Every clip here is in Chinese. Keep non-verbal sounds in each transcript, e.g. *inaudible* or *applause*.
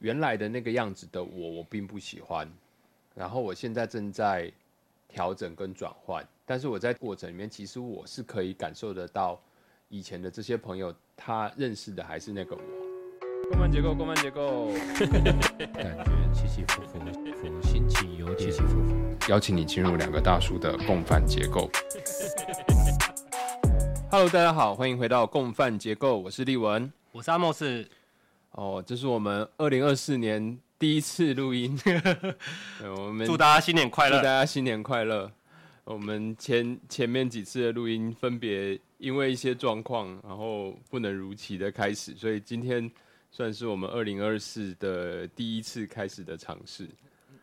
原来的那个样子的我，我并不喜欢。然后我现在正在调整跟转换，但是我在过程里面，其实我是可以感受得到以前的这些朋友，他认识的还是那个我。共犯结构，共犯结构，感觉起起伏伏，伏心情有点起起伏伏。邀请你进入两个大叔的共犯结构。*laughs* Hello，大家好，欢迎回到共犯结构，我是立文。我是阿莫斯，哦，这是我们二零二四年第一次录音，*laughs* 对我们祝大家新年快乐祝大！家新年快乐。我们前前面几次的录音分别因为一些状况，然后不能如期的开始，所以今天算是我们二零二四的第一次开始的尝试。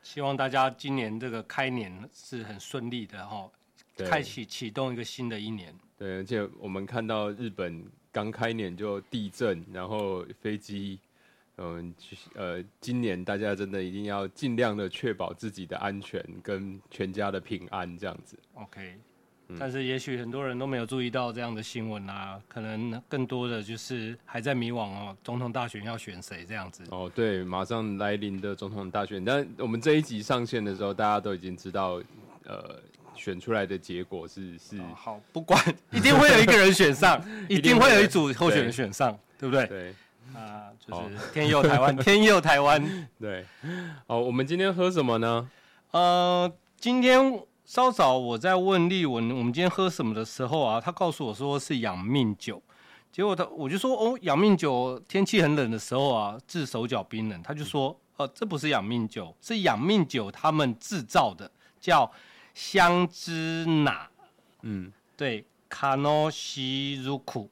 希望大家今年这个开年是很顺利的哈，对开启启动一个新的一年。对，而且我们看到日本刚开年就地震，然后飞机，嗯，呃，今年大家真的一定要尽量的确保自己的安全跟全家的平安，这样子。OK，、但是也许很多人都没有注意到这样的新闻啊，可能更多的就是还在迷惘哦，总统大选要选谁这样子。哦，对，马上来临的总统大选，但我们这一集上线的时候，大家都已经知道，呃，选出来的结果是是，好，不管 *laughs* 一定会有一个人选上，*laughs* 一定会有一组候选人选上，对不对？对啊，就是天佑台湾，*laughs* 天佑台湾。对。哦，我们今天喝什么呢？呃，今天稍早我在问丽文，我们今天喝什么的时候啊，他告诉我说是养命酒，结果他我就说哦，养命酒天气很冷的时候啊，治手脚冰冷，他就说呃，这不是养命酒，是养命酒他们制造的，叫香芝拿，嗯，对，卡诺西如库，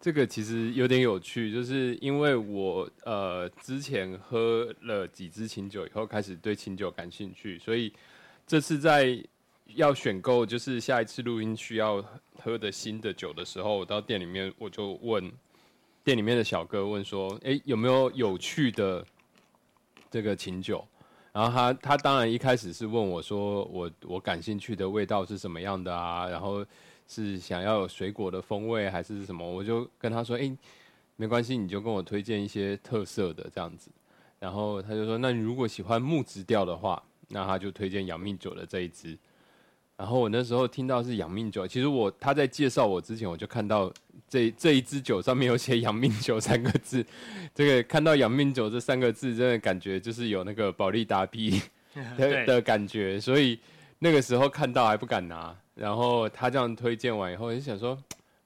这个其实有点有趣，就是因为我呃之前喝了几支清酒以后，开始对清酒感兴趣，所以这次在要选购就是下一次录音需要喝的新的酒的时候，我到店里面我就问店里面的小哥问说，诶，有没有有趣的这个清酒？然后他他当然一开始是问我说我我感兴趣的味道是什么样的啊，然后是想要有水果的风味还是什么？我就跟他说，诶，没关系，你就跟我推荐一些特色的这样子。然后他就说，那你如果喜欢木质调的话，那他就推荐杨命酒的这一支。然后我那时候听到是养命酒，其实我他在介绍我之前，我就看到这这一支酒上面有写“养命酒”三个字。这个看到“养命酒”这三个字，真的感觉就是有那个保利达 B *laughs* *laughs* 的的感觉，所以那个时候看到还不敢拿。然后他这样推荐完以后，就想说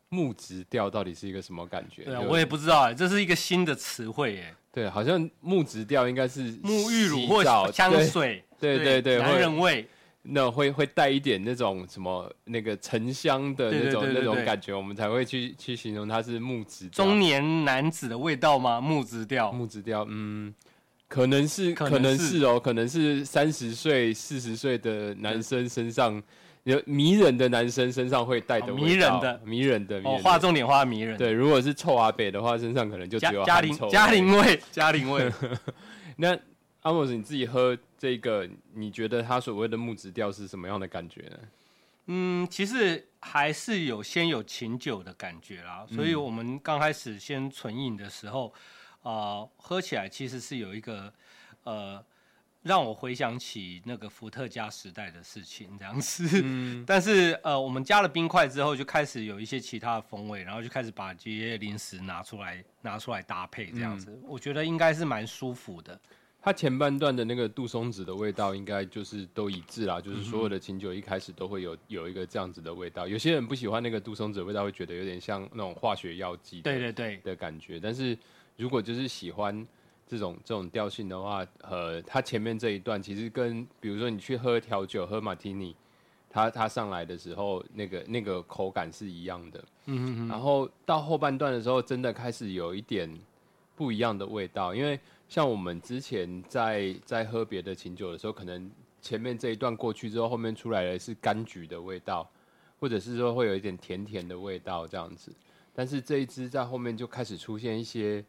木质调到底是一个什么感觉？对我也不知道哎，这是一个新的词汇哎，对，好像木质调应该是沐浴乳或香对水，对对对男会人味。那会会带一点那种什么那个沉香的那种那种感觉，我们才会去去形容它是木质调中年男子的味道吗？木质调。木质调，嗯，可能是可能是是哦，可能是三十岁四十岁的男生身上有迷人的男生身上会带的哦迷人的迷人的迷哦，人画重点画迷人。，对，如果是臭阿北的话，身上可能就只有家庭家庭味家庭味。*laughs* 那阿莫斯你自己喝这个，你觉得它所谓的木质调是什么样的感觉呢？嗯，其实还是有先有琴酒的感觉啦，所以我们刚开始先纯饮的时候，啊，喝起来其实是有一个呃。让我回想起那个伏特加时代的事情，这样子。*laughs* 但是呃，我们加了冰块之后，就开始有一些其他的风味，然后就开始把这些零食拿出来拿出来搭配，这样子，我觉得应该是蛮舒服的。它前半段的那个杜松子的味道，应该就是都一致啦，就是所有的琴酒一开始都会有有一个这样子的味道。有些人不喜欢那个杜松子的味道，会觉得有点像那种化学药剂对对对，的感觉。但是如果就是喜欢这种这种调性的话，呃，它前面这一段其实跟比如说你去喝调酒喝马提尼，它它上来的时候那个那个口感是一样的。嗯嗯然后到后半段的时候，真的开始有一点不一样的味道，因为像我们之前在在喝别的琴酒的时候，可能前面这一段过去之后，后面出来的是柑橘的味道，或者是说会有一点甜甜的味道这样子。但是这一支在后面就开始出现一些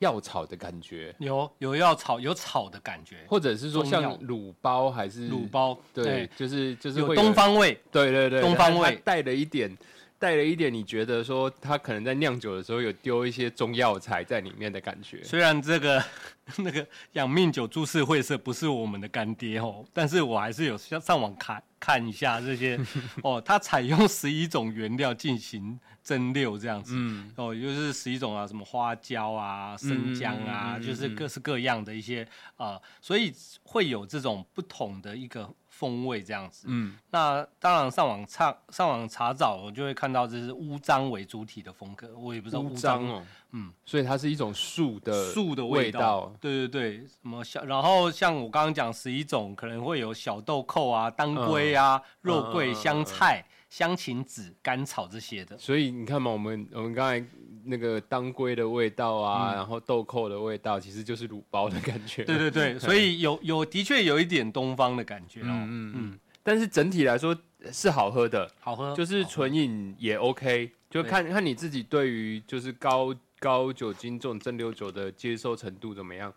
药草的感觉，有有药草有草的感觉，或者是说像卤包还是卤包对，就是就是东方味，对对对，东方味。带了一点带了一点你觉得说他可能在酿酒的时候有丢一些中药材在里面的感觉。虽然这个 *laughs* 那个养命酒株式会社不是我们的干爹哦，但是我还是有上上网看看一下这些 *laughs* 哦，它采用十一种原料进行蒸馏这样子，嗯，哦，就是十一种啊，什么花椒啊、生姜啊，就是各式各样的一些啊，所以会有这种不同的一个。风味这样子，嗯，那当然上网查上网查找，我就会看到这是乌樟为主体的风格，我也不知道乌樟哦，嗯，所以它是一种树的树的味道，对对对，什么小，然后像我刚刚讲十一种，可能会有小豆蔻啊、当归啊、肉桂、香菜。香芹子、甘草这些的，所以你看嘛，我们我们刚才那个当归的味道啊，然后豆蔻的味道，其实就是卤包的感觉。对对对，*laughs* 所以有有的确有一点东方的感觉哦。嗯嗯嗯。但是整体来说是好喝的，好喝，就是纯饮也 OK，就看看你自己对于就是高高酒精这种蒸馏酒的接受程度怎么样。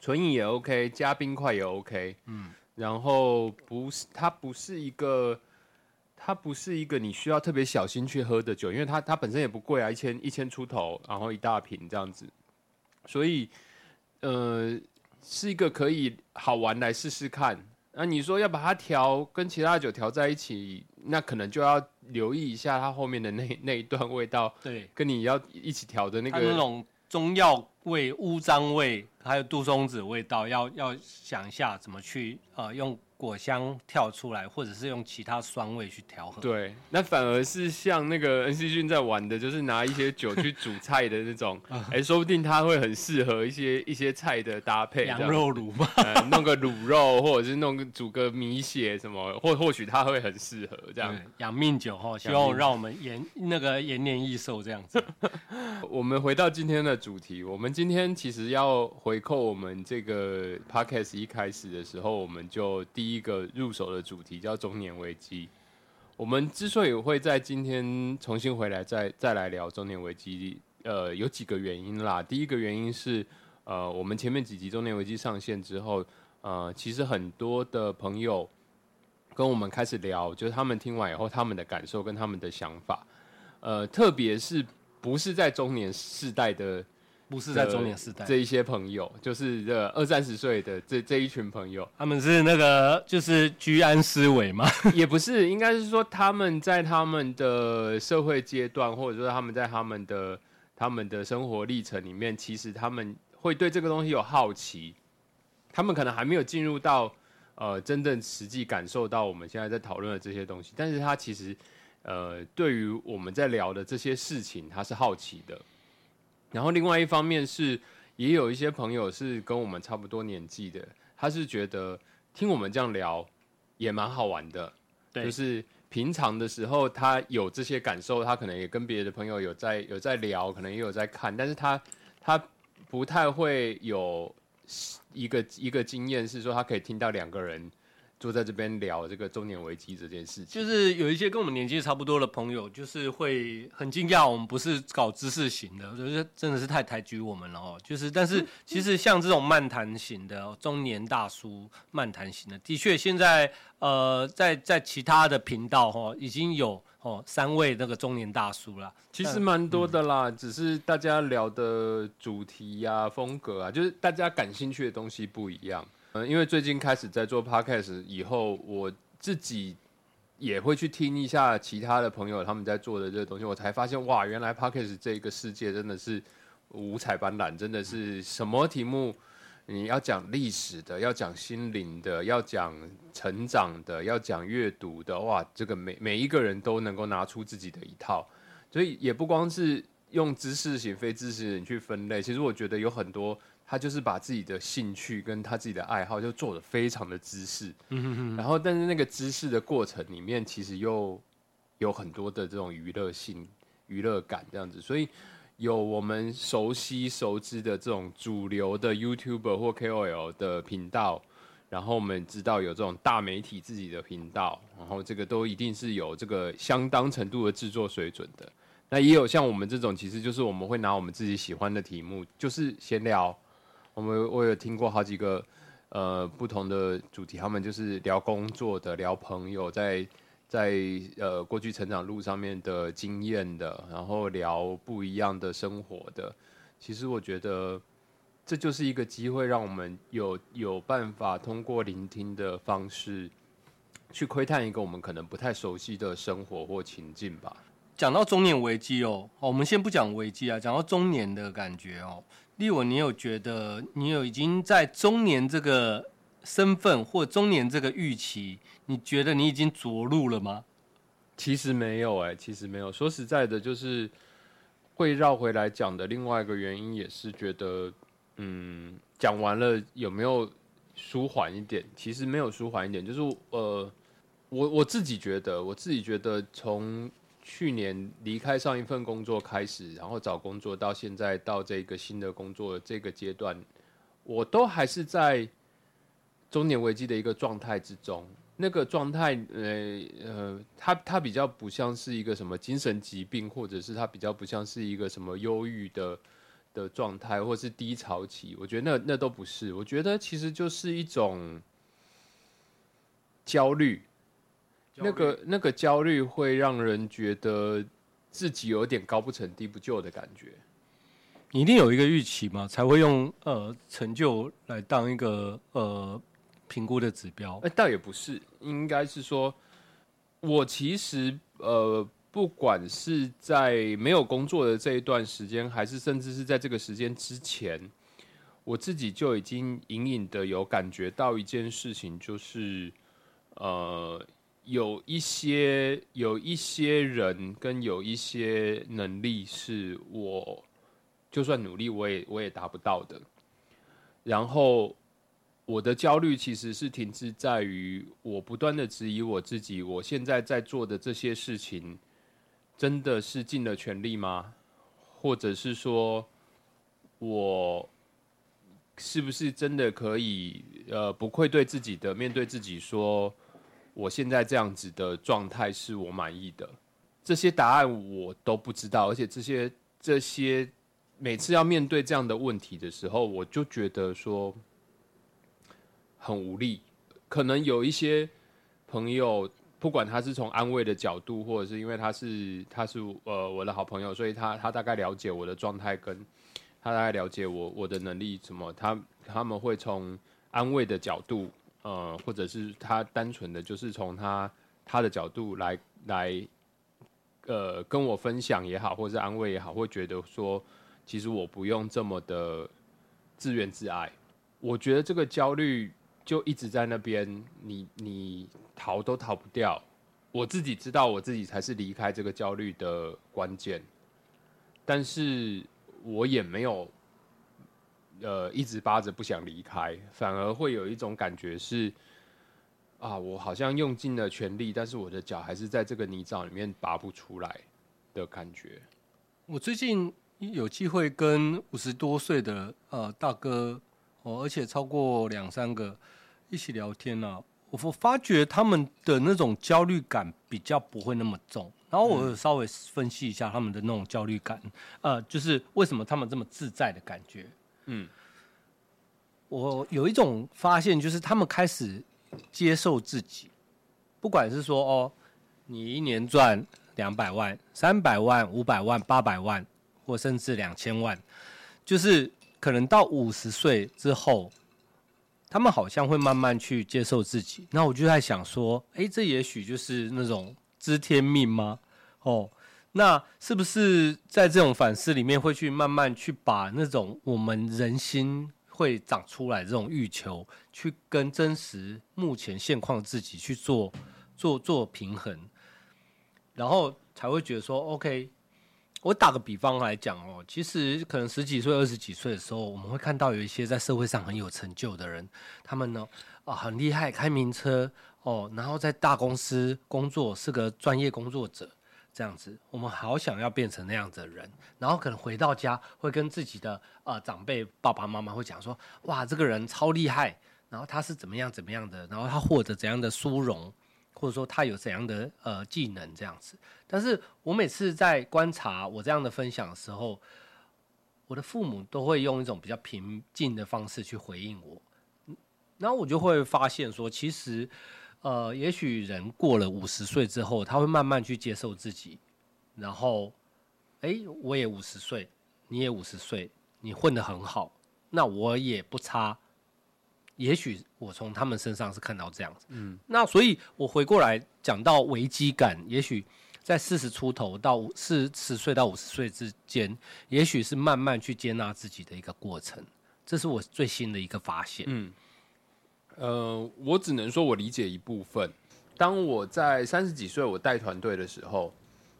纯饮也 OK，加冰块也 OK。嗯。然后不是，它不是一个。它不是一个你需要特别小心去喝的酒，因为它它本身也不贵啊，一千一千出头，然后一大瓶这样子，所以呃是一个可以好玩来试试看。那你说要把它调跟其他酒调在一起，那可能就要留意一下它后面的那 *laughs* 那一段味道，对，跟你要一起调的那个那种中药味、乌樟味，还有杜松子味道，要要想一下怎么去呃用。果香跳出来，或者是用其他酸味去调和。对，那反而是像那个恩熙俊在玩的，就是拿一些酒去煮菜的那种。*laughs* 哎，说不定他会很适合一些一些菜的搭配。羊肉卤嘛，*laughs* 弄个卤肉，或者是弄个煮个米血什么，或或许他会很适合这样。养命酒哈，希望让我们延那个延年益寿这样子。*laughs* 我们回到今天的主题，我们今天其实要回扣我们这个 podcast 一开始的时候，我们就第一。一个入手的主题叫中年危机。我们之所以会在今天重新回来，再再来聊中年危机，呃，有几个原因啦。第一个原因是，呃，我们前面几集中年危机上线之后，呃，其实很多的朋友跟我们开始聊，就是他们听完以后他们的感受跟他们的想法，呃，特别是不是在中年世代的。不是在中年时代，这一些朋友就是这二三十岁的这这一群朋友，他们是那个就是居安思危吗？*laughs* 也不是，应该是说他们在他们的社会阶段，或者说他们在他们的他们的生活历程里面，其实他们会对这个东西有好奇，他们可能还没有进入到呃真正实际感受到我们现在在讨论的这些东西，但是他其实呃对于我们在聊的这些事情，他是好奇的。然后另外一方面是，也有一些朋友是跟我们差不多年纪的，他是觉得听我们这样聊也蛮好玩的，就是平常的时候他有这些感受，他可能也跟别的朋友有在有在聊，可能也有在看，但是他他不太会有一个一个经验是说他可以听到两个人。坐在这边聊这个中年危机这件事情，就是有一些跟我们年纪差不多的朋友，就是会很惊讶，我们不是搞知识型的，我觉得真的是太抬举我们了哦。就是，但是其实像这种漫谈型的中年大叔漫谈型的，的确现在呃，在在其他的频道哈，已经有哦三位那个中年大叔了。其实蛮多的啦，只是大家聊的主题呀、风格啊，就是大家感兴趣的东西不一样。嗯，因为最近开始在做 podcast 以后，我自己也会去听一下其他的朋友他们在做的这个东西，我才发现哇，原来 podcast 这个世界真的是五彩斑斓，真的是什么题目你要讲历史的，要讲心灵的，要讲成长的，要讲阅读的，哇，这个每每一个人都能够拿出自己的一套，所以也不光是用知识型、非知识型去分类，其实我觉得有很多。他就是把自己的兴趣跟他自己的爱好就做的非常的知识，然后但是那个知识的过程里面其实又有很多的这种娱乐性、娱乐感这样子，所以有我们熟悉熟知的这种主流的 YouTuber 或 KOL 的频道，然后我们知道有这种大媒体自己的频道，然后这个都一定是有这个相当程度的制作水准的。那也有像我们这种，其实就是我们会拿我们自己喜欢的题目，就是闲聊。我们我有听过好几个呃不同的主题，他们就是聊工作的、聊朋友，在在呃过去成长路上面的经验的，然后聊不一样的生活的。其实我觉得这就是一个机会，让我们有有办法通过聆听的方式，去窥探一个我们可能不太熟悉的生活或情境吧。讲到中年危机哦，我们先不讲危机啊，讲到中年的感觉哦。立文，你有觉得你有已经在中年这个身份或中年这个预期？你觉得你已经着陆了吗？其实没有哎，其实没有。说实在的，就是会绕回来讲的另外一个原因，也是觉得，嗯，讲完了有没有舒缓一点？其实没有舒缓一点，就是呃，我我自己觉得，我自己觉得从去年离开上一份工作开始，然后找工作到现在到这个新的工作这个阶段，我都还是在中年危机的一个状态之中。那个状态，呃呃，它它比较不像是一个什么精神疾病，或者是它比较不像是一个什么忧郁的的状态，或是低潮期。我觉得那那都不是，我觉得其实就是一种焦虑。那个那个焦虑会让人觉得自己有点高不成低不就的感觉。你一定有一个预期嘛，才会用呃成就来当一个呃。评估的指标，哎，倒也不是，应该是说，我其实呃，不管是在没有工作的这一段时间，还是甚至是在这个时间之前，我自己就已经隐隐的有感觉到一件事情，就是呃，有一些有一些人跟有一些能力是我就算努力我也我也达不到的，然后。我的焦虑其实是停滞在于我不断的质疑我自己，我现在在做的这些事情，真的是尽了全力吗？或者是说，我是不是真的可以呃不愧对自己的面对自己说，我现在这样子的状态是我满意的？这些答案我都不知道，而且这些这些每次要面对这样的问题的时候，我就觉得说。很无力，可能有一些朋友，不管他是从安慰的角度，或者是因为他是他是呃我的好朋友，所以他他大概了解我的状态，跟他大概了解我我的能力什么，他他们会从安慰的角度，呃，或者是他单纯的就是从他他的角度来来，呃，跟我分享也好，或者是安慰也好，会觉得说，其实我不用这么的自怨自艾。我觉得这个焦虑。就一直在那边，你你逃都逃不掉。我自己知道，我自己才是离开这个焦虑的关键。但是我也没有，呃，一直扒着不想离开，反而会有一种感觉是，啊，我好像用尽了全力，但是我的脚还是在这个泥沼里面拔不出来的感觉。我最近有机会跟五十多岁的呃大哥。哦，而且超过两三个一起聊天呢，我我发觉他们的那种焦虑感比较不会那么重。然后我稍微分析一下他们的那种焦虑感，呃，就是为什么他们这么自在的感觉。嗯，我有一种发现，就是他们开始接受自己，不管是说哦，你一年赚两百万、三百万、五百万、八百万，或甚至两千万，就是。可能到五十岁之后，他们好像会慢慢去接受自己。那我就在想说，哎，这也许就是那种知天命吗？哦，那是不是在这种反思里面，会去慢慢去把那种我们人心会长出来这种欲求，去跟真实目前现况自己去做做做平衡，然后才会觉得说，OK。我打个比方来讲哦，其实可能十几岁、二十几岁的时候，我们会看到有一些在社会上很有成就的人，他们呢啊很厉害，开名车哦，然后在大公司工作，是个专业工作者这样子。我们好想要变成那样子的人，然后可能回到家会跟自己的呃长辈爸爸妈妈会讲说：哇，这个人超厉害，然后他是怎么样怎么样的，然后他获得怎样的殊荣。或者说他有怎样的呃技能这样子，但是我每次在观察我这样的分享的时候，我的父母都会用一种比较平静的方式去回应我，然后我就会发现说，其实呃，也许人过了五十岁之后，他会慢慢去接受自己，然后，哎，我也五十岁，你也五十岁，你混得很好，那我也不差。也许我从他们身上是看到这样子，嗯，那所以我回过来讲到危机感，也许在四十出头到四十岁到五十岁之间，也许是慢慢去接纳自己的一个过程，这是我最新的一个发现。嗯，呃，我只能说我理解一部分。当我在三十几岁，我带团队的时候，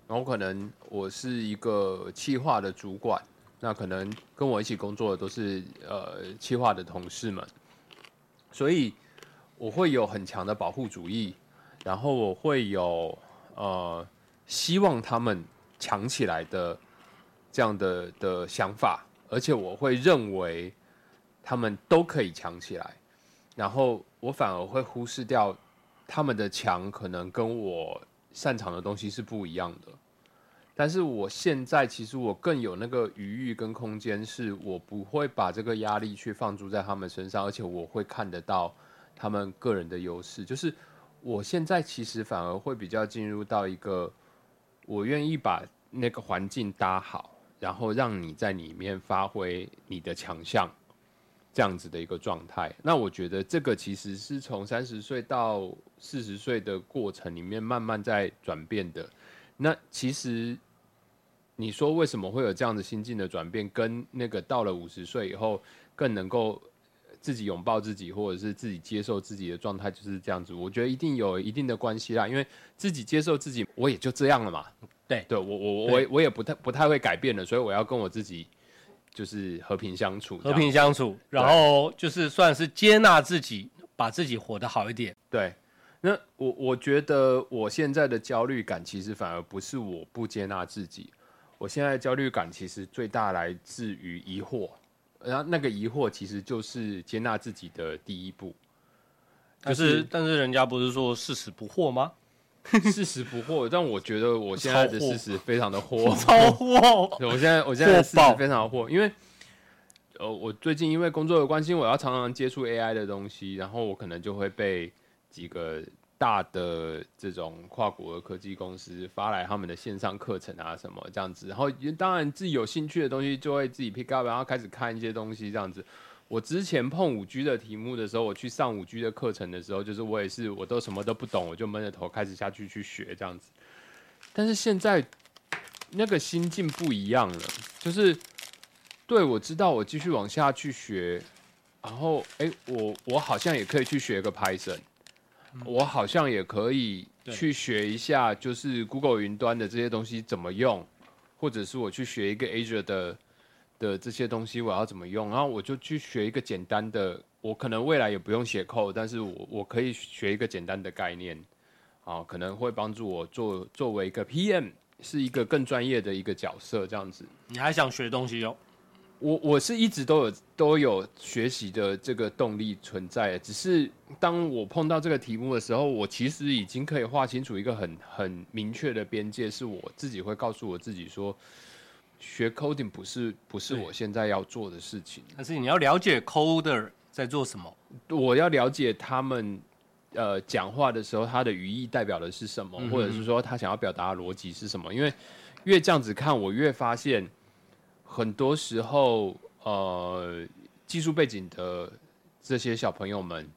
然后可能我是一个企划的主管，那可能跟我一起工作的都是呃企划的同事们。所以我会有很强的保护主义，然后我会有呃希望他们强起来的这样的的想法，而且我会认为他们都可以强起来，然后我反而会忽视掉他们的强可能跟我擅长的东西是不一样的。但是我现在其实我更有那个余裕跟空间，是我不会把这个压力去放逐在他们身上，而且我会看得到他们个人的优势。就是我现在其实反而会比较进入到一个，我愿意把那个环境搭好，然后让你在里面发挥你的强项，这样子的一个状态。那我觉得这个其实是从三十岁到四十岁的过程里面慢慢在转变的。那其实，你说为什么会有这样的心境的转变，跟那个到了五十岁以后更能够自己拥抱自己，或者是自己接受自己的状态，就是这样子。我觉得一定有一定的关系啦，因为自己接受自己，我也就这样了嘛。对，对我我我我也不太不太会改变了，所以我要跟我自己就是和平相处，和平相处，然后就是算是接纳自己，把自己活得好一点。对。那我我觉得我现在的焦虑感其实反而不是我不接纳自己，我现在的焦虑感其实最大来自于疑惑，然后那个疑惑其实就是接纳自己的第一步。但是但是人家不是说事实不惑吗？*laughs* 事实不惑，但我觉得我现在的事实非常的惑，*laughs* 超惑。我现在我现在的事实非常的惑，因为呃我最近因为工作的关系，我要常常接触 AI 的东西，然后我可能就会被。几个大的这种跨国的科技公司发来他们的线上课程啊，什么这样子，然后当然自己有兴趣的东西就会自己 pick up，然后开始看一些东西这样子。我之前碰五 G 的题目的时候，我去上五 G 的课程的时候，就是我也是我都什么都不懂，我就闷着头开始下去去学这样子。但是现在那个心境不一样了，就是对我知道我继续往下去学，然后哎，我我好像也可以去学个 Python。我好像也可以去学一下，就是 Google 云端的这些东西怎么用，或者是我去学一个 Azure 的的这些东西我要怎么用，然后我就去学一个简单的，我可能未来也不用写 code，但是我我可以学一个简单的概念，啊，可能会帮助我做作为一个 PM 是一个更专业的一个角色这样子。你还想学东西哦？我我是一直都有都有学习的这个动力存在，只是当我碰到这个题目的时候，我其实已经可以划清楚一个很很明确的边界，是我自己会告诉我自己说，学 coding 不是不是我现在要做的事情。但是你要了解 coder 在做什么，我要了解他们呃讲话的时候，他的语义代表的是什么，或者是说他想要表达的逻辑是什么。因为越这样子看，我越发现。很多时候，呃，技术背景的这些小朋友们，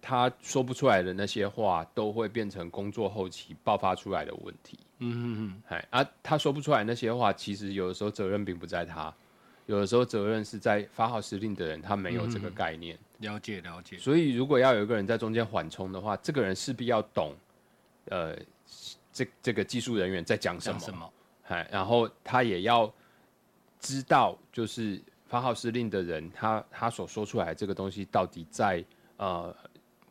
他说不出来的那些话，都会变成工作后期爆发出来的问题。嗯嗯嗯，哎，啊，他说不出来那些话，其实有的时候责任并不在他，有的时候责任是在发号施令的人，他没有这个概念。了解了解。所以，如果要有一个人在中间缓冲的话，这个人势必要懂，呃，这这个技术人员在讲什么，什么，哎，然后他也要。知道就是发号施令的人，他他所说出来这个东西到底在呃，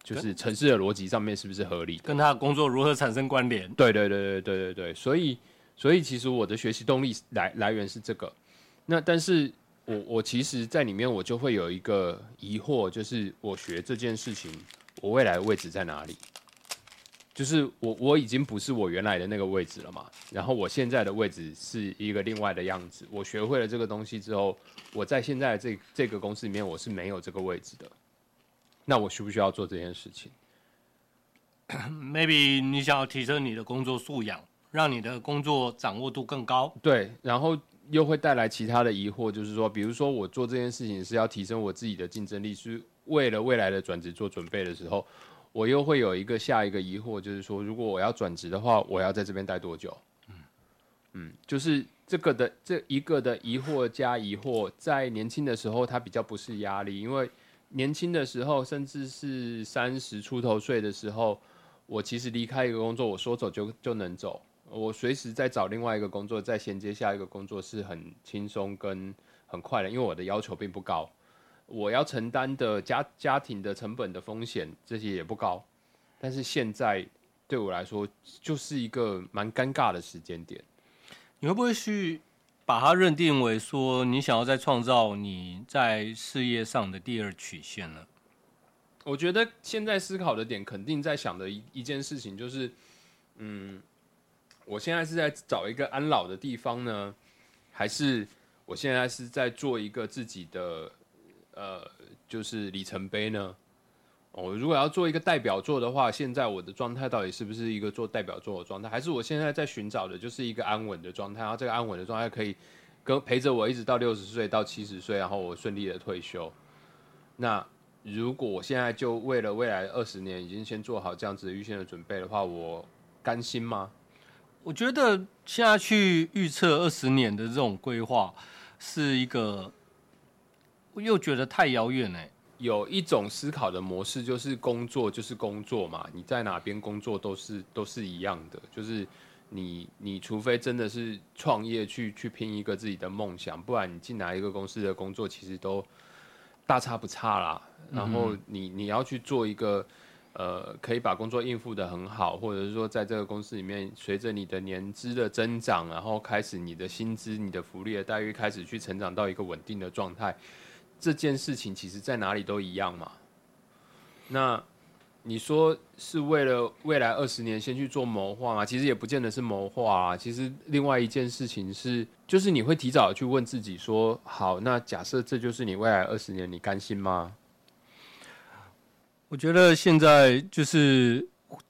就是城市的逻辑上面是不是合理？跟他的工作如何产生关联？对对对对对对对，所以所以其实我的学习动力来来源是这个。那但是我我其实在里面我就会有一个疑惑，就是我学这件事情，我未来的位置在哪里？就是我我已经不是我原来的那个位置了嘛，然后我现在的位置是一个另外的样子。我学会了这个东西之后，我在现在这这个公司里面我是没有这个位置的。那我需不需要做这件事情？*coughs* maybe 你想要提升你的工作素养，让你的工作掌握度更高。对，然后又会带来其他的疑惑，就是说，比如说我做这件事情是要提升我自己的竞争力，是为了未来的转职做准备的时候，我又会有一个下一个疑惑，就是说，如果我要转职的话，我要在这边待多久？嗯嗯，就是这个的这一个的疑惑加疑惑，在年轻的时候，它比较不是压力，因为年轻的时候，甚至是三十出头岁的时候。我其实离开一个工作，我说走就就能走。我随时在找另外一个工作，再衔接下一个工作是很轻松跟很快的，因为我的要求并不高，我要承担的家家庭的成本的风险这些也不高。但是现在对我来说就是一个蛮尴尬的时间点。你会不会去把它认定为说，你想要再创造你在事业上的第二曲线呢？我觉得现在思考的点，肯定在想的一一件事情，就是，嗯，我现在是在找一个安老的地方呢，还是我现在是在做一个自己的，呃，就是里程碑呢？我如果要做一个代表作的话，现在我的状态到底是不是一个做代表作的状态，还是我现在在寻找的就是一个安稳的状态？然后这个安稳的状态可以跟陪着我一直到六十岁到七十岁，然后我顺利的退休，那。如果我现在就为了未来二十年已经先做好这样子的预先的准备的话，我甘心吗？我觉得现在去预测二十年的这种规划是一个，我又觉得太遥远哎。有一种思考的模式就是工作就是工作嘛，你在哪边工作都是都是一样的，就是你你除非真的是创业去去拼一个自己的梦想，不然你进哪一个公司的工作其实都。大差不差啦，然后你你要去做一个，呃，可以把工作应付的很好，或者是说在这个公司里面，随着你的年资的增长，然后开始你的薪资、你的福利的待遇开始去成长到一个稳定的状态，这件事情其实在哪里都一样嘛。那。你说是为了未来二十年先去做谋划吗？其实也不见得是谋划啊。其实另外一件事情是，就是你会提早去问自己说：好，那假设这就是你未来二十年，你甘心吗？我觉得现在就是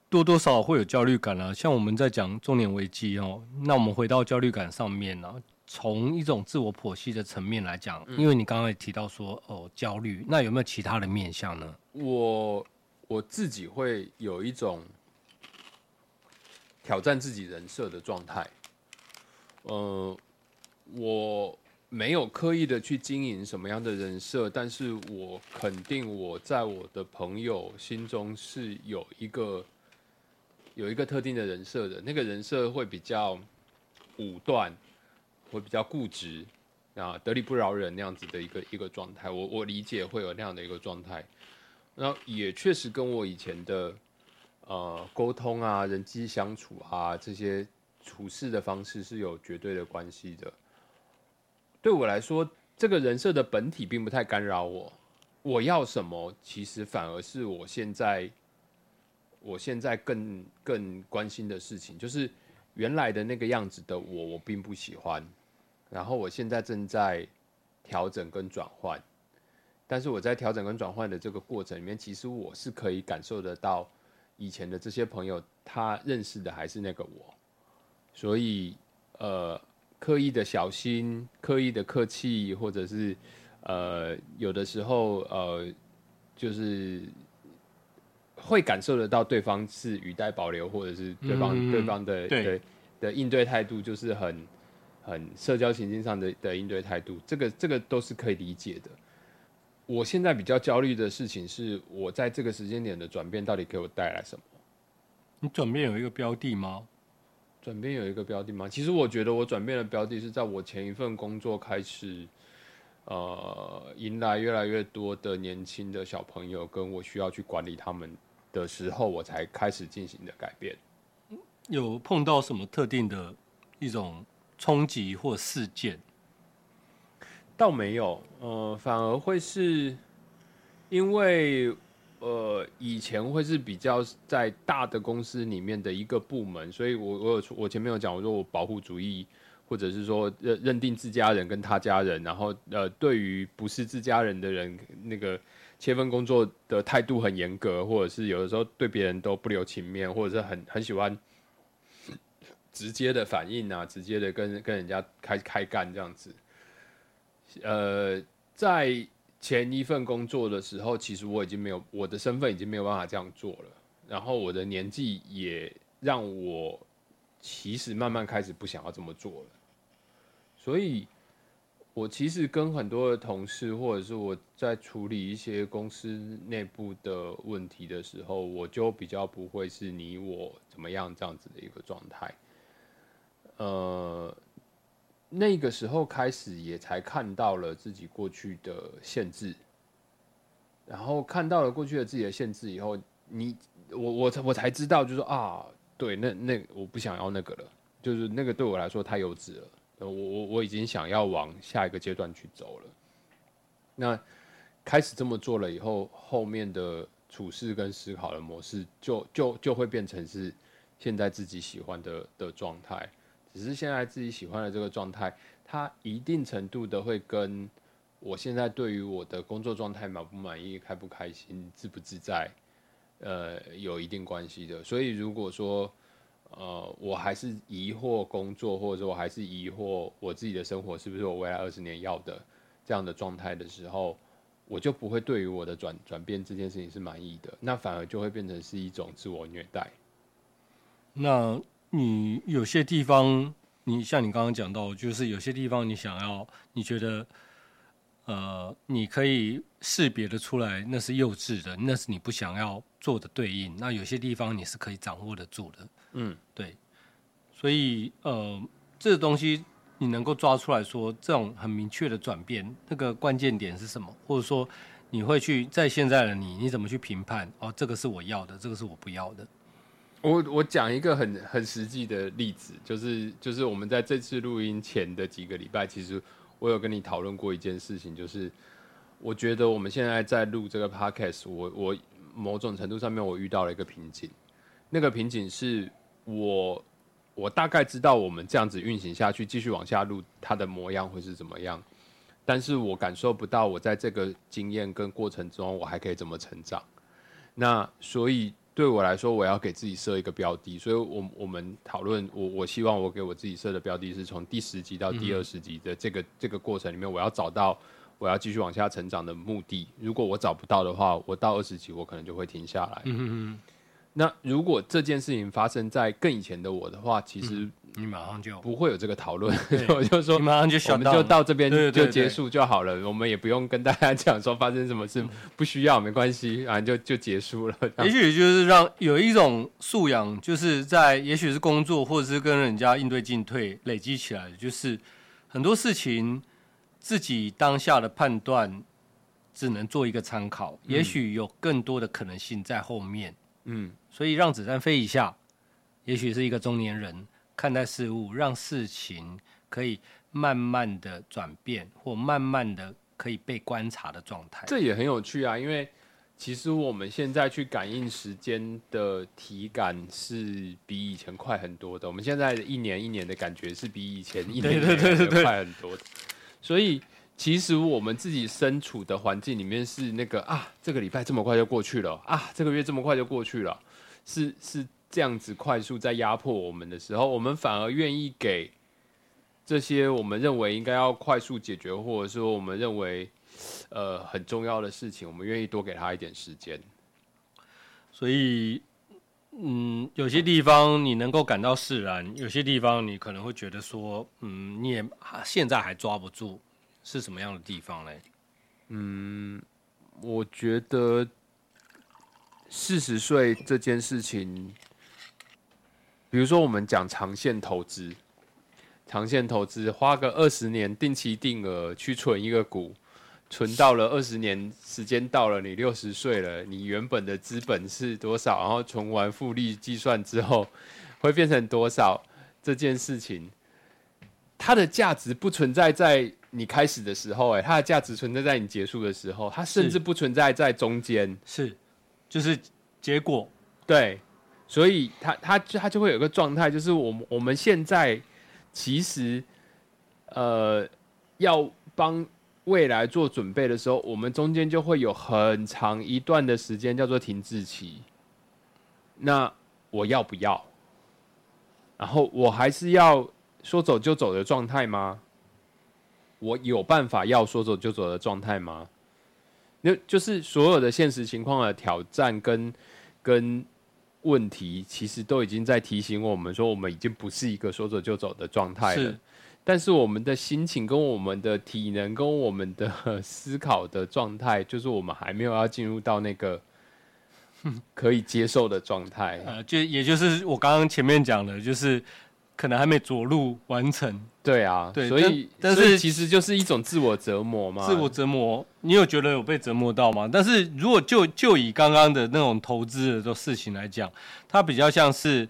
多多少少会有焦虑感啊。像我们在讲中年危机哦，那我们回到焦虑感上面呢，从一种自我剖析的层面来讲，因为你刚刚也提到说哦焦虑，那有没有其他的面向呢？我。我自己会有一种挑战自己人设的状态，呃，我没有刻意的去经营什么样的人设，但是我肯定我在我的朋友心中是有一个有一个特定的人设的，那个人设会比较武断，会比较固执啊，得理不饶人那样子的一个一个状态，我我理解会有那样的一个状态。那也确实跟我以前的呃沟通啊、人际相处啊这些处事的方式是有绝对的关系的。对我来说，这个人设的本体并不太干扰我。我要什么，其实反而是我现在我现在更更关心的事情，就是原来的那个样子的我，我并不喜欢。然后我现在正在调整跟转换。但是我在调整跟转换的这个过程里面，其实我是可以感受得到，以前的这些朋友他认识的还是那个我，所以呃刻意的小心、刻意的客气，或者是呃有的时候呃就是会感受得到对方是语带保留，或者是对方对方的对的应对态度就是很很社交情境上的的应对态度，这个这个都是可以理解的。我现在比较焦虑的事情是，我在这个时间点的转变到底给我带来什么？你转变有一个标的吗？转变有一个标的吗？其实我觉得我转变的标的是在我前一份工作开始，呃，迎来越来越多的年轻的小朋友，跟我需要去管理他们的时候，我才开始进行的改变。有碰到什么特定的一种冲击或事件？倒没有，呃，反而会是，因为呃，以前会是比较在大的公司里面的一个部门，所以我我有我前面有讲，我说我保护主义，或者是说认认定自家人跟他家人，然后呃，对于不是自家人的人，那个切分工作的态度很严格，或者是有的时候对别人都不留情面，或者是很很喜欢直接的反应啊，直接的跟跟人家开开干这样子。呃，在前一份工作的时候，其实我已经没有我的身份已经没有办法这样做了，然后我的年纪也让我其实慢慢开始不想要这么做了，所以。我其实跟很多的同事，或者是我在处理一些公司内部的问题的时候，我就比较不会是你我怎么样这样子的一个状态。呃，那个时候开始也才看到了自己过去的限制，然后看到了过去的自己的限制以后，你我我我才知道，就是啊，对，那那我不想要那个了，就是那个对我来说太幼稚了。我我我已经想要往下一个阶段去走了。那开始这么做了以后，后面的处事跟思考的模式就就就会变成是现在自己喜欢的的状态。只是现在自己喜欢的这个状态，它一定程度的会跟我现在对于我的工作状态满不满意、开不开心、自不自在，呃，有一定关系的。所以如果说，呃，我还是疑惑工作，或者说我还是疑惑我自己的生活是不是我未来二十年要的这样的状态的时候，我就不会对于我的转转变这件事情是满意的，那反而就会变成是一种自我虐待。那你有些地方，你像你刚刚讲到，就是有些地方你想要，你觉得，呃，你可以识别的出来，那是幼稚的，那是你不想要做的对应。那有些地方你是可以掌握得住的。嗯，对，所以呃，这个东西你能够抓出来说，这种很明确的转变，那个关键点是什么？或者说，你会去在现在的你，你怎么去评判？哦，这个是我要的，这个是我不要的。我我讲一个很很实际的例子，就是就是我们在这次录音前的几个礼拜，其实我有跟你讨论过一件事情，就是我觉得我们现在在录这个 podcast，我我某种程度上面我遇到了一个瓶颈，那个瓶颈是。我我大概知道我们这样子运行下去，继续往下录，它的模样会是怎么样。但是我感受不到我在这个经验跟过程中，我还可以怎么成长。那所以对我来说，我要给自己设一个标的。所以我我们讨论，我我希望我给我自己设的标的是从第十集到第二十集的这个这个过程里面，我要找到我要继续往下成长的目的。如果我找不到的话，我到二十集我可能就会停下来。那如果这件事情发生在更以前的我的话，其实你马上就不会有这个讨论。*laughs* 我就说，马上就我们就到这边就结束就好了，我们也不用跟大家讲说发生什么事，不需要，没关系，啊，就就结束了。也许就是让有一种素养，就是在也许是工作或者是跟人家应对进退累积起来的，就是很多事情自己当下的判断只能做一个参考，也许有更多的可能性在后面。嗯。所以让子弹飞一下，也许是一个中年人看待事物，让事情可以慢慢的转变，或慢慢的可以被观察的状态。这也很有趣啊，因为其实我们现在去感应时间的体感是比以前快很多的。我们现在一年一年的感觉是比以前一年一年快很多的。所以其实我们自己身处的环境里面是那个啊，这个礼拜这么快就过去了啊，这个月这么快就过去了。是是这样子快速在压迫我们的时候，我们反而愿意给这些我们认为应该要快速解决，或者说我们认为呃很重要的事情，我们愿意多给他一点时间。所以，嗯，有些地方你能够感到释然，有些地方你可能会觉得说，嗯，你也现在还抓不住，是什么样的地方嘞？嗯，我觉得。四十岁这件事情，比如说我们讲长线投资，长线投资花个二十年定期定额去存一个股，存到了二十年时间到了，你六十岁了，你原本的资本是多少？然后存完复利计算之后，会变成多少？这件事情，它的价值不存在在你开始的时候，哎，它的价值存在在你结束的时候，它甚至不存在在中间，是。就是结果，对，所以他他他就会有个状态，就是我们我们现在其实呃要帮未来做准备的时候，我们中间就会有很长一段的时间叫做停滞期。那我要不要？然后我还是要说走就走的状态吗？我有办法要说走就走的状态吗？那就是所有的现实情况的挑战跟跟问题，其实都已经在提醒我们说，我们已经不是一个说走就走的状态了。但是我们的心情、跟我们的体能、跟我们的思考的状态，就是我们还没有要进入到那个 *laughs* 可以接受的状态。呃，就也就是我刚刚前面讲的，就是可能还没着陆完成，对啊，对所以但但是以其实就是一种自我折磨嘛。自我折磨。你有觉得有被折磨到吗？但是如果就就以刚刚的那种投资的事情来讲，它比较像是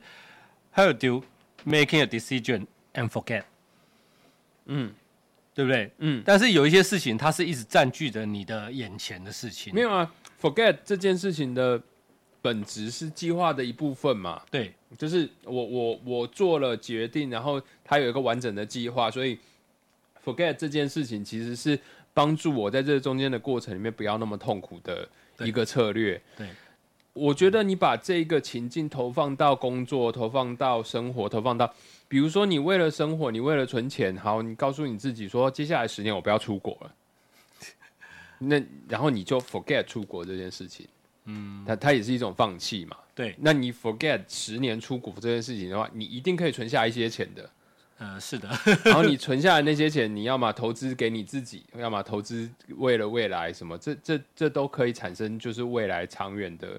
how do making a decision and forget，嗯对不对？嗯，但是有一些事情，它是一直占据着你的眼前的事情。没有啊，forget 这件事情的本质是计划的一部分嘛。对，就是我我我做了决定，然后它有一个完整的计划，所以 forget 这件事情其实是帮助我在这中间的过程里面不要那么痛苦的一个策略。对，我觉得你把这个情境投放到工作，投放到生活，投放到，比如说你为了生活，你为了存钱，好，你告诉你自己说，接下来十年我不要出国了。那然后你就 forget 出国这件事情，嗯，它它也是一种放弃嘛。对，那你 forget 十年出股这件事情的话，你一定可以存下一些钱的。呃，是的，*laughs* 然后你存下来那些钱，你要么投资给你自己，要么投资为了未来什么，这这这都可以产生就是未来长远的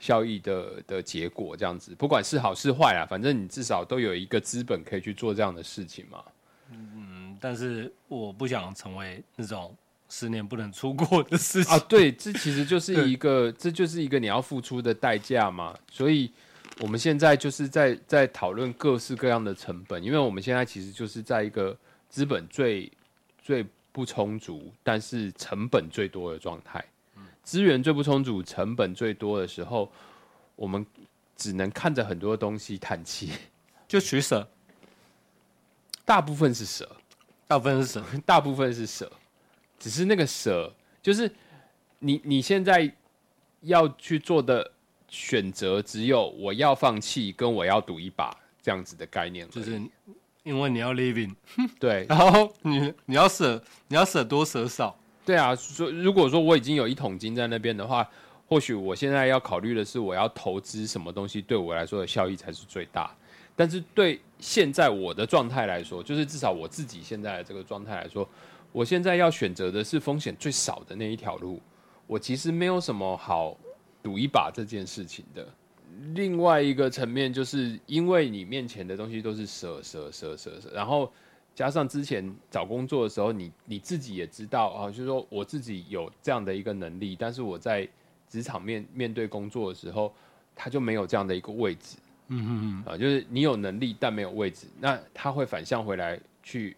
效益的的结果。这样子，不管是好是坏啊，反正你至少都有一个资本可以去做这样的事情嘛。嗯，但是我不想成为那种十年不能出国的事情啊，对，这其实就是一个，这就是一个你要付出的代价嘛。所以我们现在就是在在讨论各式各样的成本，因为我们现在其实就是在一个资本最最不充足，但是成本最多的状态。资源最不充足，成本最多的时候，我们只能看着很多东西叹气。*laughs* 就取舍，大部分是舍，大部分是舍。*laughs* 大部分是舍，只是那个舍，就是你你现在要去做的选择，只有我要放弃跟我要赌一把这样子的概念，就是因为你要 living，对 *laughs* 然后你你要舍，你要舍多舍少，对啊。说如果说我已经有一桶金在那边的话，或许我现在要考虑的是我要投资什么东西对我来说的效益才是最大。但是对现在我的状态来说，就是至少我自己现在的这个状态来说，我现在要选择的是风险最少的那一条路。我其实没有什么好赌一把这件事情的。另外一个层面，就是因为你面前的东西都是舍舍舍舍舍，然后加上之前找工作的时候，你你自己也知道啊，就是说我自己有这样的一个能力，但是我在职场面面对工作的时候，他就没有这样的一个位置。嗯嗯嗯，啊，就是你有能力但没有位置，那他会反向回来去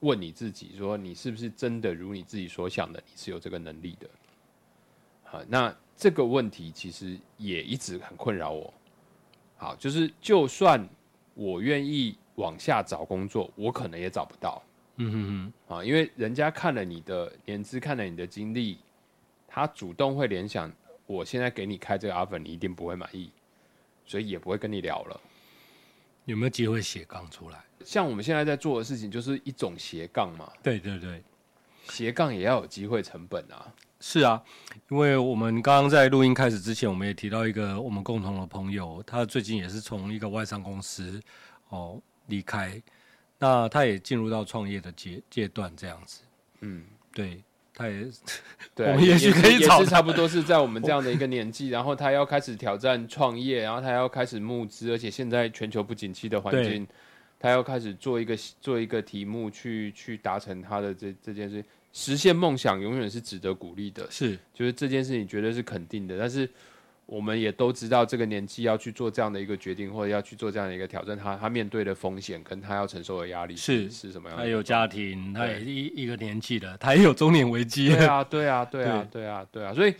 问你自己，说你是不是真的如你自己所想的，你是有这个能力的？好，那这个问题其实也一直很困扰我。好，就是就算我愿意往下找工作，我可能也找不到嗯哼哼，啊，因为人家看了你的年资，看了你的经历，他主动会联想，我现在给你开这个 offer，你一定不会满意，所以也不会跟你聊了。有没有机会斜杠出来？像我们现在在做的事情，就是一种斜杠嘛，对对对，斜杠也要有机会成本啊。是啊，因为我们刚刚在录音开始之前，我们也提到一个我们共同的朋友，他最近也是从一个外商公司哦离开，那他也进入到创业的阶阶段，这样子。嗯，对，他也对啊，我们也许可以找也是差不多是在我们这样的一个年纪，然后他要开始挑战创业，然后他要开始募资，而且现在全球不景气的环境，他要开始做一个做一个题目去去达成他的这这件事，实现梦想永远是值得鼓励的。是就是这件事情绝对是肯定的，但是我们也都知道这个年纪要去做这样的一个决定，或者要去做这样的一个挑战，他他面对的风险跟他要承受的压力是是什么样的？他有家庭，他也一一个年纪的，他也有中年危机。对啊，对啊，*laughs* 对啊，对啊，对啊，所以。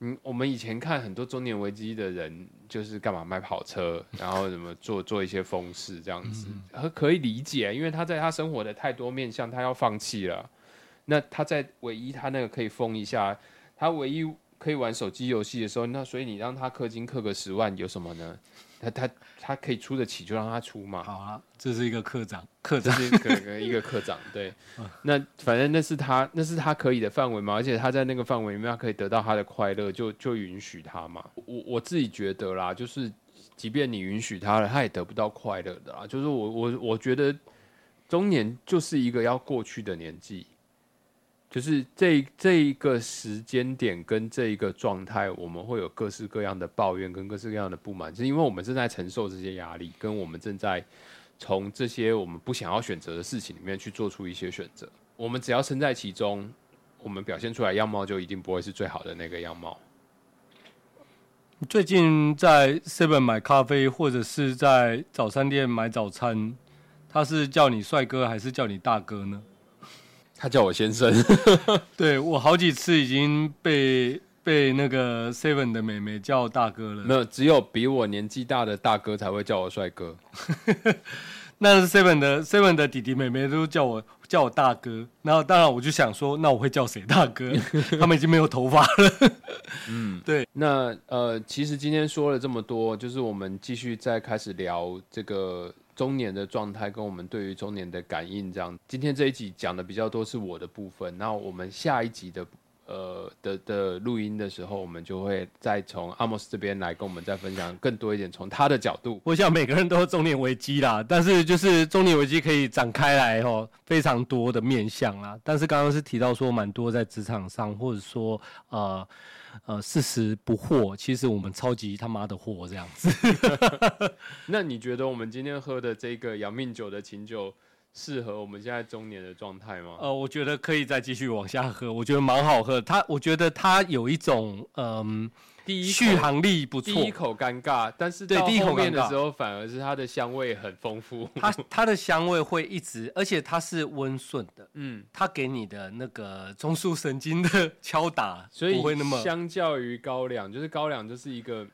嗯，我们以前看很多中年危机的人，就是干嘛卖跑车，然后怎么做做一些风事这样子，可可以理解，因为他在他生活的太多面向，他要放弃了。那他在唯一他那个可以封一下，他唯一可以玩手机游戏的时候，那所以你让他氪金氪个十万有什么呢？他他他可以出得起就让他出嘛。好啊，这是一个课长，课这长。是个个一个课长，对，那反正那是他那是他可以的范围嘛，而且他在那个范围里面他可以得到他的快乐，就就允许他嘛。我我自己觉得啦，就是即便你允许他了，他也得不到快乐的啦。就是我我我觉得中年就是一个要过去的年纪，就是这这一个时间点跟这一个状态，我们会有各式各样的抱怨跟各式各样的不满，是因为我们正在承受这些压力，跟我们正在。从这些我们不想要选择的事情里面去做出一些选择。我们只要身在其中，我们表现出来样貌就一定不会是最好的那个样貌。最近在 Seven 买咖啡，或者是在早餐店买早餐，他是叫你帅哥还是叫你大哥呢？他叫我先生，*laughs* 对我好几次已经被被那个 Seven 的妹妹叫大哥了。没有，只有比我年纪大的大哥才会叫我帅哥。*laughs* 那是 Seven 的 Seven 的弟弟妹妹都叫我叫我大哥，然后当然我就想说，那我会叫谁大哥？*laughs* 他们已经没有头发了。嗯，对。那呃，其实今天说了这么多，就是我们继续再开始聊这个中年的状态，跟我们对于中年的感应。这样，今天这一集讲的比较多是我的部分，那我们下一集的。呃的的录音的时候，我们就会再从阿莫斯这边来跟我们再分享更多一点，从他的角度。我想每个人都有中年危机啦，但是就是中年危机可以展开来哦，非常多的面向啦。但是刚刚是提到说蛮多在职场上，或者说呃呃四十不惑，其实我们超级他妈的惑这样子。*laughs* 那你觉得我们今天喝的这个养命酒的琴酒？适合我们现在中年的状态吗？呃，我觉得可以再继续往下喝，我觉得蛮好喝。它，我觉得它有一种嗯，第一续航力不错。第一口尴尬，但是对第一口面的时候，反而是它的香味很丰富。它它的香味会一直，而且它是温顺的。嗯，它给你的那个中枢神经的敲打，所以不会那么。相较于高粱，就是高粱就是一个。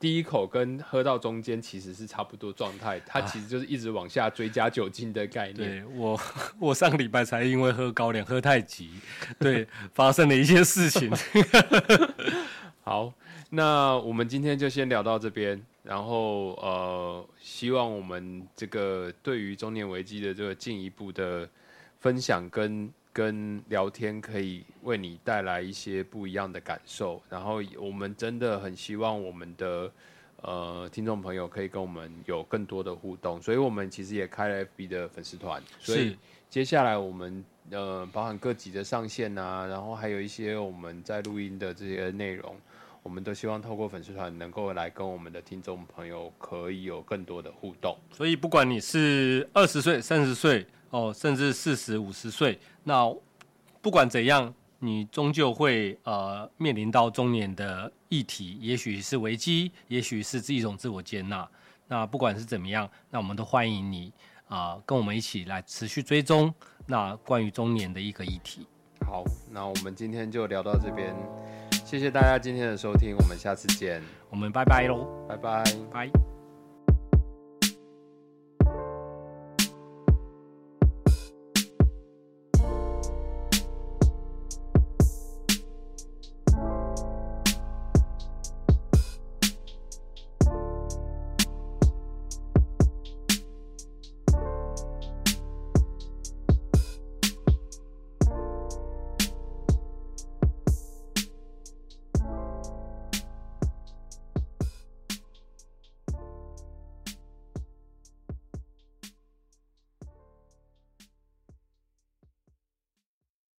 第一口跟喝到中间其实是差不多状态，它其实就是一直往下追加酒精的概念。对我，*laughs* 我上个礼拜才因为喝高粱喝太急，对发生了一些事情。*laughs* 好，那我们今天就先聊到这边，然后呃，希望我们这个对于中年危机的这个进一步的分享跟。跟聊天可以为你带来一些不一样的感受，然后我们真的很希望我们的呃听众朋友可以跟我们有更多的互动，所以我们其实也开了 FB 的粉丝团，所以接下来我们呃包含各级的上线啊，然后还有一些我们在录音的这些内容，我们都希望透过粉丝团能够来跟我们的听众朋友可以有更多的互动，所以不管你是二十岁、三十岁。哦，甚至四十五十岁，那不管怎样，你终究会呃面临到中年的议题，也许是危机，也许是一种自我接纳。那不管是怎么样，那我们都欢迎你啊，跟我们一起来持续追踪那关于中年的一个议题。好，那我们今天就聊到这边，谢谢大家今天的收听，我们下次见，我们拜拜喽，拜拜，拜。